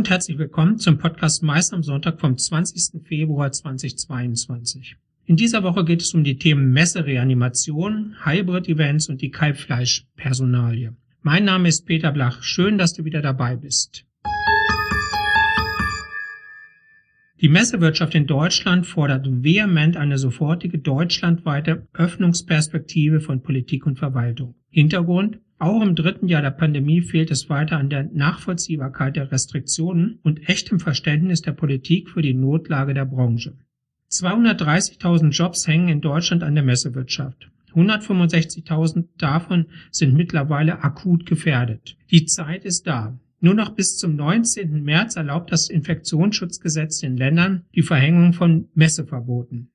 und herzlich willkommen zum Podcast Meist am Sonntag vom 20. Februar 2022. In dieser Woche geht es um die Themen Messereanimation, Hybrid-Events und die Kalbfleischpersonalie. Mein Name ist Peter Blach. Schön, dass du wieder dabei bist. Die Messewirtschaft in Deutschland fordert vehement eine sofortige deutschlandweite Öffnungsperspektive von Politik und Verwaltung. Hintergrund auch im dritten Jahr der Pandemie fehlt es weiter an der Nachvollziehbarkeit der Restriktionen und echtem Verständnis der Politik für die Notlage der Branche. 230.000 Jobs hängen in Deutschland an der Messewirtschaft. 165.000 davon sind mittlerweile akut gefährdet. Die Zeit ist da. Nur noch bis zum 19. März erlaubt das Infektionsschutzgesetz den Ländern die Verhängung von Messeverboten.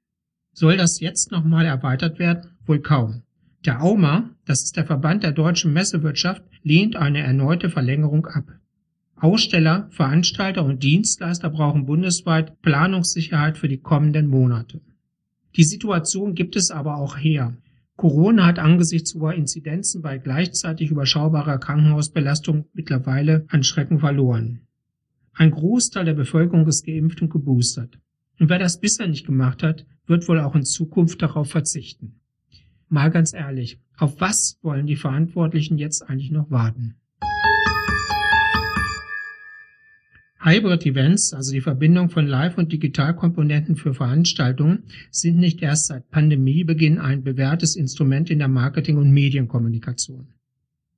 Soll das jetzt nochmal erweitert werden? Wohl kaum. Der AUMA, das ist der Verband der deutschen Messewirtschaft, lehnt eine erneute Verlängerung ab. Aussteller, Veranstalter und Dienstleister brauchen bundesweit Planungssicherheit für die kommenden Monate. Die Situation gibt es aber auch her. Corona hat angesichts hoher Inzidenzen bei gleichzeitig überschaubarer Krankenhausbelastung mittlerweile an Schrecken verloren. Ein Großteil der Bevölkerung ist geimpft und geboostert. Und wer das bisher nicht gemacht hat, wird wohl auch in Zukunft darauf verzichten. Mal ganz ehrlich, auf was wollen die Verantwortlichen jetzt eigentlich noch warten? Hybrid-Events, also die Verbindung von Live- und Digitalkomponenten für Veranstaltungen, sind nicht erst seit Pandemiebeginn ein bewährtes Instrument in der Marketing- und Medienkommunikation.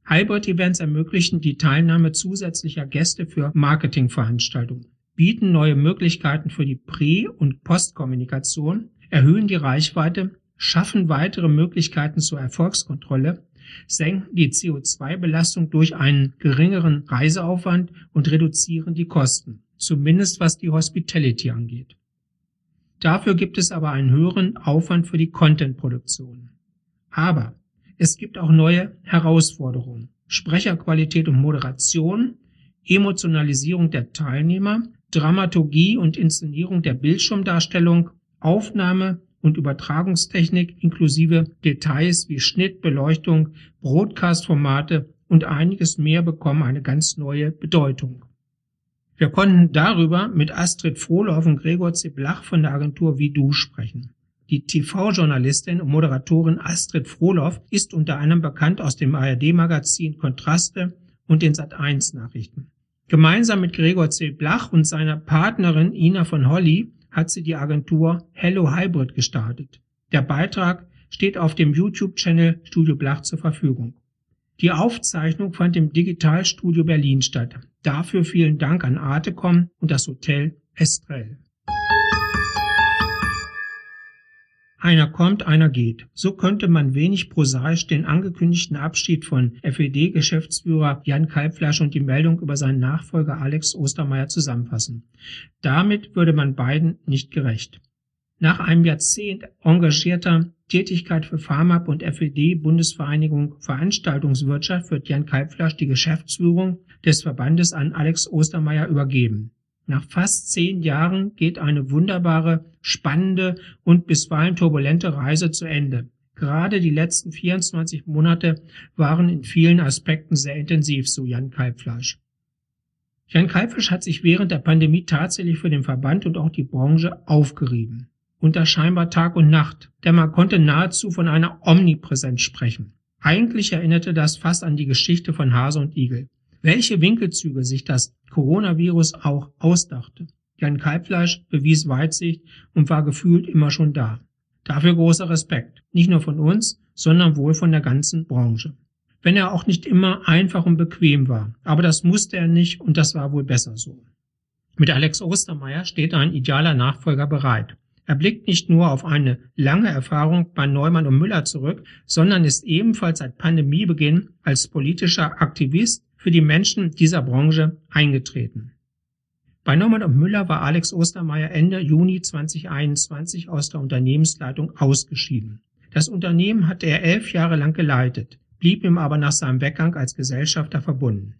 Hybrid-Events ermöglichen die Teilnahme zusätzlicher Gäste für Marketingveranstaltungen, bieten neue Möglichkeiten für die Prä- und Postkommunikation, erhöhen die Reichweite schaffen weitere Möglichkeiten zur Erfolgskontrolle, senken die CO2-Belastung durch einen geringeren Reiseaufwand und reduzieren die Kosten, zumindest was die Hospitality angeht. Dafür gibt es aber einen höheren Aufwand für die Content-Produktion. Aber es gibt auch neue Herausforderungen. Sprecherqualität und Moderation, Emotionalisierung der Teilnehmer, Dramaturgie und Inszenierung der Bildschirmdarstellung, Aufnahme und Übertragungstechnik inklusive Details wie Schnitt, Beleuchtung, Broadcast-Formate und einiges mehr bekommen eine ganz neue Bedeutung. Wir konnten darüber mit Astrid Frohloff und Gregor Ziblach von der Agentur Wie Du sprechen. Die TV-Journalistin und Moderatorin Astrid Frohloff ist unter anderem bekannt aus dem ARD-Magazin Kontraste und den Sat1-Nachrichten. Gemeinsam mit Gregor C. Blach und seiner Partnerin Ina von Holly hat sie die Agentur Hello Hybrid gestartet. Der Beitrag steht auf dem YouTube-Channel Studio Blach zur Verfügung. Die Aufzeichnung fand im Digitalstudio Berlin statt. Dafür vielen Dank an Artecom und das Hotel Estrell. Einer kommt, einer geht. So könnte man wenig prosaisch den angekündigten Abschied von FED-Geschäftsführer Jan Kalbfleisch und die Meldung über seinen Nachfolger Alex Ostermeier zusammenfassen. Damit würde man beiden nicht gerecht. Nach einem Jahrzehnt engagierter Tätigkeit für FAMAP und FED Bundesvereinigung Veranstaltungswirtschaft wird Jan Kalbfleisch die Geschäftsführung des Verbandes an Alex Ostermeier übergeben. Nach fast zehn Jahren geht eine wunderbare, spannende und bisweilen turbulente Reise zu Ende. Gerade die letzten 24 Monate waren in vielen Aspekten sehr intensiv, so Jan Kalbfleisch. Jan Kalbfleisch hat sich während der Pandemie tatsächlich für den Verband und auch die Branche aufgerieben. Unter scheinbar Tag und Nacht, denn man konnte nahezu von einer Omnipräsenz sprechen. Eigentlich erinnerte das fast an die Geschichte von Hase und Igel welche Winkelzüge sich das Coronavirus auch ausdachte. Jan Kalbfleisch bewies Weitsicht und war gefühlt immer schon da. Dafür großer Respekt, nicht nur von uns, sondern wohl von der ganzen Branche. Wenn er auch nicht immer einfach und bequem war, aber das musste er nicht und das war wohl besser so. Mit Alex Ostermeier steht ein idealer Nachfolger bereit. Er blickt nicht nur auf eine lange Erfahrung bei Neumann und Müller zurück, sondern ist ebenfalls seit Pandemiebeginn als politischer Aktivist für die Menschen dieser Branche eingetreten. Bei Neumann und Müller war Alex Ostermeier Ende Juni 2021 aus der Unternehmensleitung ausgeschieden. Das Unternehmen hatte er elf Jahre lang geleitet, blieb ihm aber nach seinem Weggang als Gesellschafter verbunden.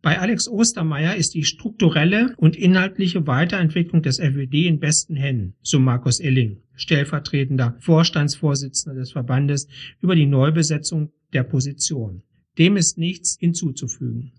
Bei Alex Ostermeier ist die strukturelle und inhaltliche Weiterentwicklung des FWD in besten Händen, so Markus Illing, stellvertretender Vorstandsvorsitzender des Verbandes über die Neubesetzung der Position. Dem ist nichts hinzuzufügen.